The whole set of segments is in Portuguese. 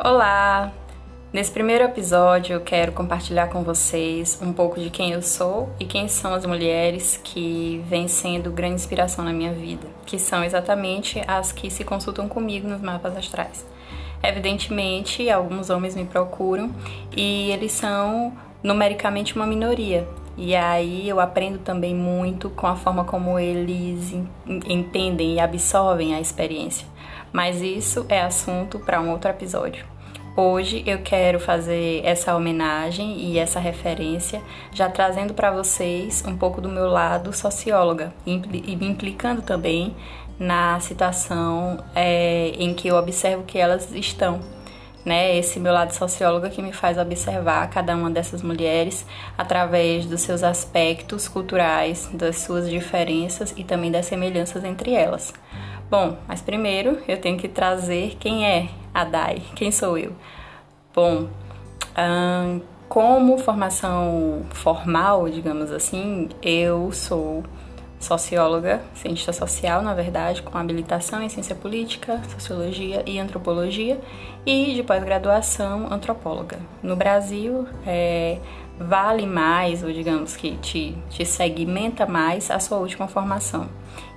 Olá! Nesse primeiro episódio eu quero compartilhar com vocês um pouco de quem eu sou e quem são as mulheres que vêm sendo grande inspiração na minha vida, que são exatamente as que se consultam comigo nos mapas astrais. Evidentemente, alguns homens me procuram e eles são numericamente uma minoria. E aí eu aprendo também muito com a forma como eles entendem e absorvem a experiência mas isso é assunto para um outro episódio. Hoje eu quero fazer essa homenagem e essa referência, já trazendo para vocês um pouco do meu lado socióloga, e implicando também na situação é, em que eu observo que elas estão. Né, esse meu lado socióloga que me faz observar cada uma dessas mulheres através dos seus aspectos culturais, das suas diferenças e também das semelhanças entre elas. Bom, mas primeiro eu tenho que trazer quem é a Dai, quem sou eu. Bom, hum, como formação formal, digamos assim, eu sou socióloga, cientista social, na verdade, com habilitação em ciência política, sociologia e antropologia, e de pós-graduação antropóloga. No Brasil, é, vale mais, ou digamos que te, te segmenta mais a sua última formação.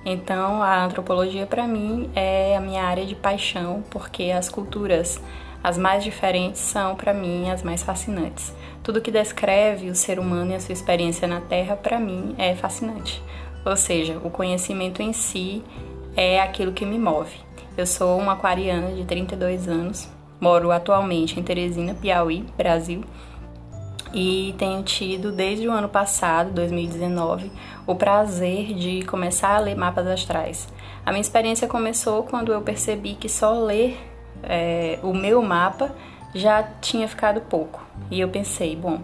Então, a antropologia para mim é a minha área de paixão, porque as culturas as mais diferentes são para mim as mais fascinantes. Tudo que descreve o ser humano e a sua experiência na Terra para mim é fascinante. Ou seja, o conhecimento em si é aquilo que me move. Eu sou uma aquariana de 32 anos, moro atualmente em Teresina, Piauí, Brasil e tenho tido desde o ano passado, 2019, o prazer de começar a ler mapas astrais. A minha experiência começou quando eu percebi que só ler é, o meu mapa já tinha ficado pouco. E eu pensei, bom,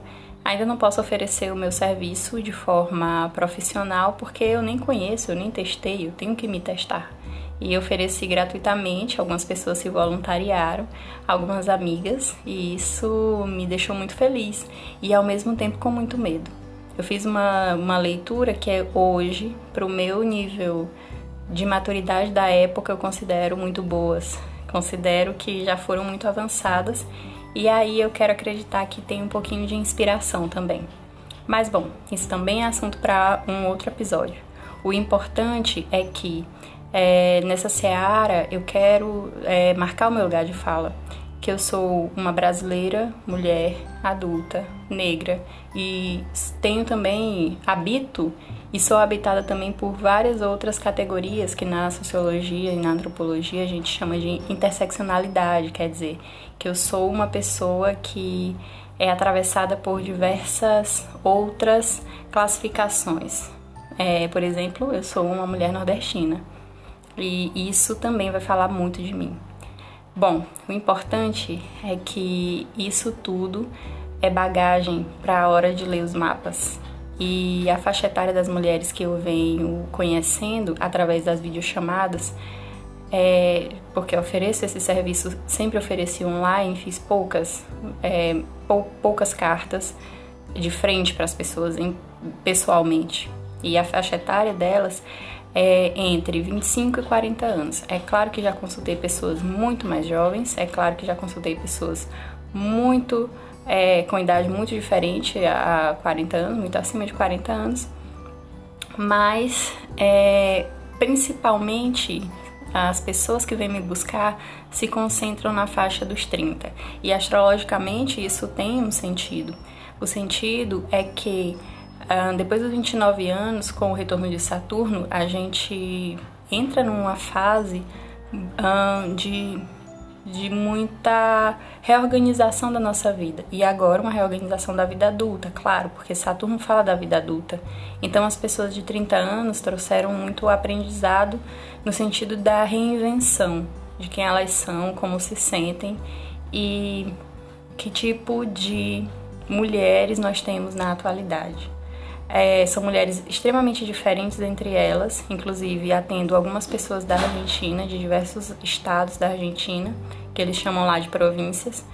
ainda não posso oferecer o meu serviço de forma profissional porque eu nem conheço, eu nem testei, eu tenho que me testar e ofereci gratuitamente. Algumas pessoas se voluntariaram, algumas amigas, e isso me deixou muito feliz e ao mesmo tempo com muito medo. Eu fiz uma, uma leitura que é hoje, para o meu nível de maturidade da época, eu considero muito boas. Considero que já foram muito avançadas e aí eu quero acreditar que tem um pouquinho de inspiração também. Mas bom, isso também é assunto para um outro episódio. O importante é que é, nessa seara eu quero é, marcar o meu lugar de fala, que eu sou uma brasileira, mulher, adulta, negra e tenho também, habito e sou habitada também por várias outras categorias que na sociologia e na antropologia a gente chama de interseccionalidade, quer dizer, que eu sou uma pessoa que é atravessada por diversas outras classificações. É, por exemplo, eu sou uma mulher nordestina e isso também vai falar muito de mim. Bom, o importante é que isso tudo é bagagem para a hora de ler os mapas. E a faixa etária das mulheres que eu venho conhecendo através das videochamadas, é, porque eu ofereço esse serviço, sempre ofereci online, fiz poucas, é, pou, poucas cartas de frente para as pessoas em, pessoalmente. E a faixa etária delas é entre 25 e 40 anos. É claro que já consultei pessoas muito mais jovens, é claro que já consultei pessoas muito é, com idade muito diferente a 40 anos, muito acima de 40 anos, mas é, principalmente as pessoas que vêm me buscar se concentram na faixa dos 30 e astrologicamente isso tem um sentido. O sentido é que Uh, depois dos 29 anos, com o retorno de Saturno, a gente entra numa fase uh, de, de muita reorganização da nossa vida. E agora uma reorganização da vida adulta, claro, porque Saturno fala da vida adulta. Então as pessoas de 30 anos trouxeram muito aprendizado no sentido da reinvenção de quem elas são, como se sentem e que tipo de mulheres nós temos na atualidade. É, são mulheres extremamente diferentes entre elas, inclusive atendo algumas pessoas da Argentina, de diversos estados da Argentina, que eles chamam lá de províncias.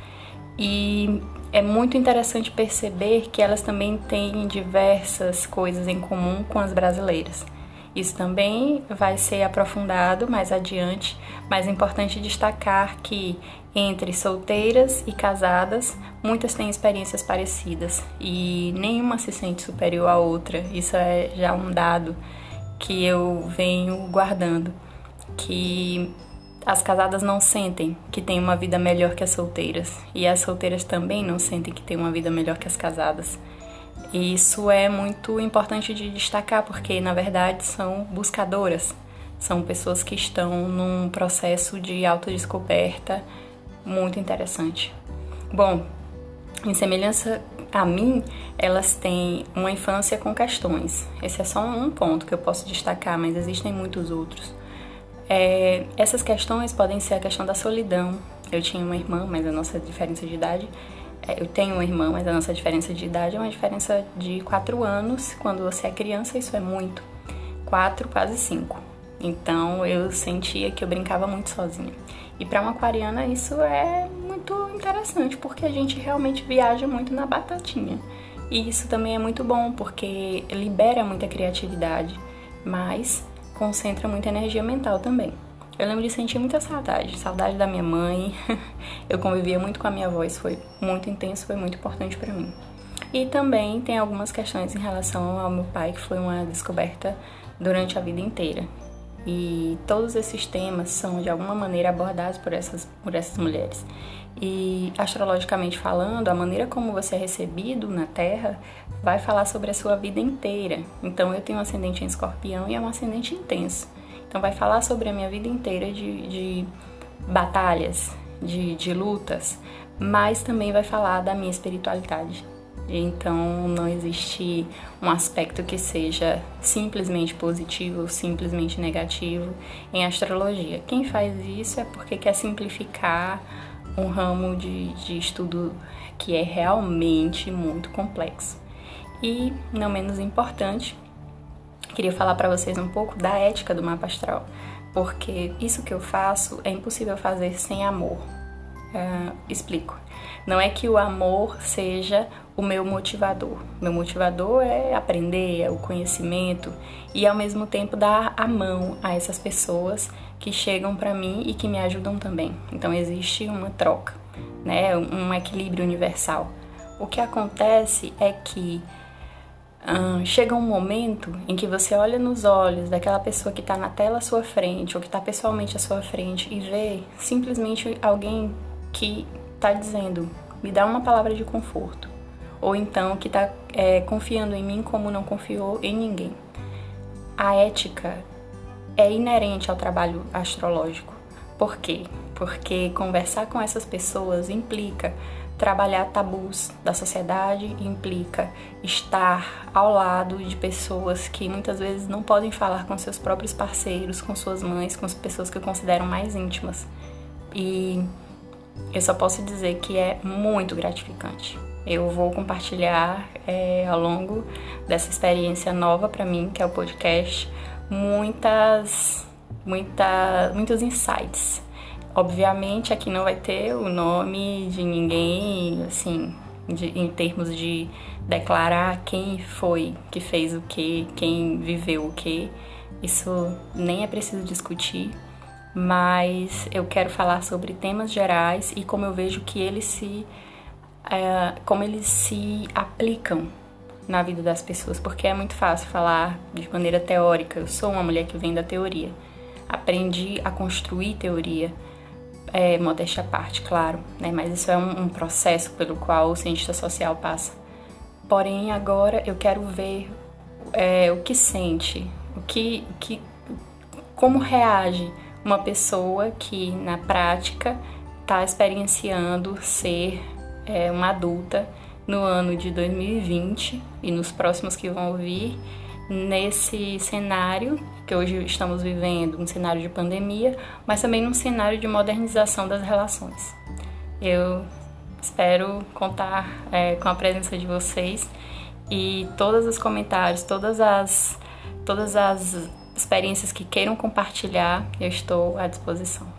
E é muito interessante perceber que elas também têm diversas coisas em comum com as brasileiras. Isso também vai ser aprofundado mais adiante, mas é importante destacar que entre solteiras e casadas, muitas têm experiências parecidas e nenhuma se sente superior à outra. Isso é já um dado que eu venho guardando, que as casadas não sentem que têm uma vida melhor que as solteiras e as solteiras também não sentem que têm uma vida melhor que as casadas. E isso é muito importante de destacar porque, na verdade, são buscadoras, são pessoas que estão num processo de autodescoberta muito interessante. Bom, em semelhança a mim, elas têm uma infância com questões. Esse é só um ponto que eu posso destacar, mas existem muitos outros. É, essas questões podem ser a questão da solidão. Eu tinha uma irmã, mas a nossa diferença de idade eu tenho uma irmã, mas a nossa diferença de idade é uma diferença de 4 anos. Quando você é criança, isso é muito. 4, quase 5. Então eu sentia que eu brincava muito sozinha. E para uma aquariana isso é muito interessante, porque a gente realmente viaja muito na batatinha. E isso também é muito bom, porque libera muita criatividade, mas concentra muita energia mental também. Eu lembro de sentir muita saudade, saudade da minha mãe. eu convivia muito com a minha isso foi muito intenso, foi muito importante para mim. E também tem algumas questões em relação ao meu pai, que foi uma descoberta durante a vida inteira. E todos esses temas são de alguma maneira abordados por essas, por essas mulheres. E astrologicamente falando, a maneira como você é recebido na Terra vai falar sobre a sua vida inteira. Então eu tenho um ascendente em escorpião e é um ascendente intenso. Então, vai falar sobre a minha vida inteira de, de batalhas, de, de lutas, mas também vai falar da minha espiritualidade. Então, não existe um aspecto que seja simplesmente positivo ou simplesmente negativo em astrologia. Quem faz isso é porque quer simplificar um ramo de, de estudo que é realmente muito complexo. E, não menos importante, queria falar para vocês um pouco da ética do mapa astral, porque isso que eu faço é impossível fazer sem amor. Uh, explico. Não é que o amor seja o meu motivador. Meu motivador é aprender, é o conhecimento e ao mesmo tempo dar a mão a essas pessoas que chegam para mim e que me ajudam também. Então existe uma troca, né? Um equilíbrio universal. O que acontece é que chega um momento em que você olha nos olhos daquela pessoa que está na tela à sua frente ou que está pessoalmente à sua frente e vê simplesmente alguém que está dizendo: me dá uma palavra de conforto. Ou então que está é, confiando em mim como não confiou em ninguém. A ética é inerente ao trabalho astrológico. Por quê? Porque conversar com essas pessoas implica Trabalhar tabus da sociedade implica estar ao lado de pessoas que muitas vezes não podem falar com seus próprios parceiros, com suas mães, com as pessoas que consideram mais íntimas. E eu só posso dizer que é muito gratificante. Eu vou compartilhar é, ao longo dessa experiência nova para mim, que é o podcast, muitas, muita, muitos insights Obviamente aqui não vai ter o nome de ninguém, assim, de, em termos de declarar quem foi que fez o que, quem viveu o que. Isso nem é preciso discutir, mas eu quero falar sobre temas gerais e como eu vejo que eles se, é, como eles se aplicam na vida das pessoas, porque é muito fácil falar de maneira teórica. Eu sou uma mulher que vem da teoria, aprendi a construir teoria é, modéstia à parte, claro, né? mas isso é um, um processo pelo qual o cientista social passa. Porém, agora eu quero ver é, o que sente, o que, que, como reage uma pessoa que na prática está experienciando ser é, uma adulta no ano de 2020 e nos próximos que vão vir nesse cenário que hoje estamos vivendo, um cenário de pandemia, mas também num cenário de modernização das relações. Eu espero contar é, com a presença de vocês e todos os comentários, todas as, todas as experiências que queiram compartilhar, eu estou à disposição.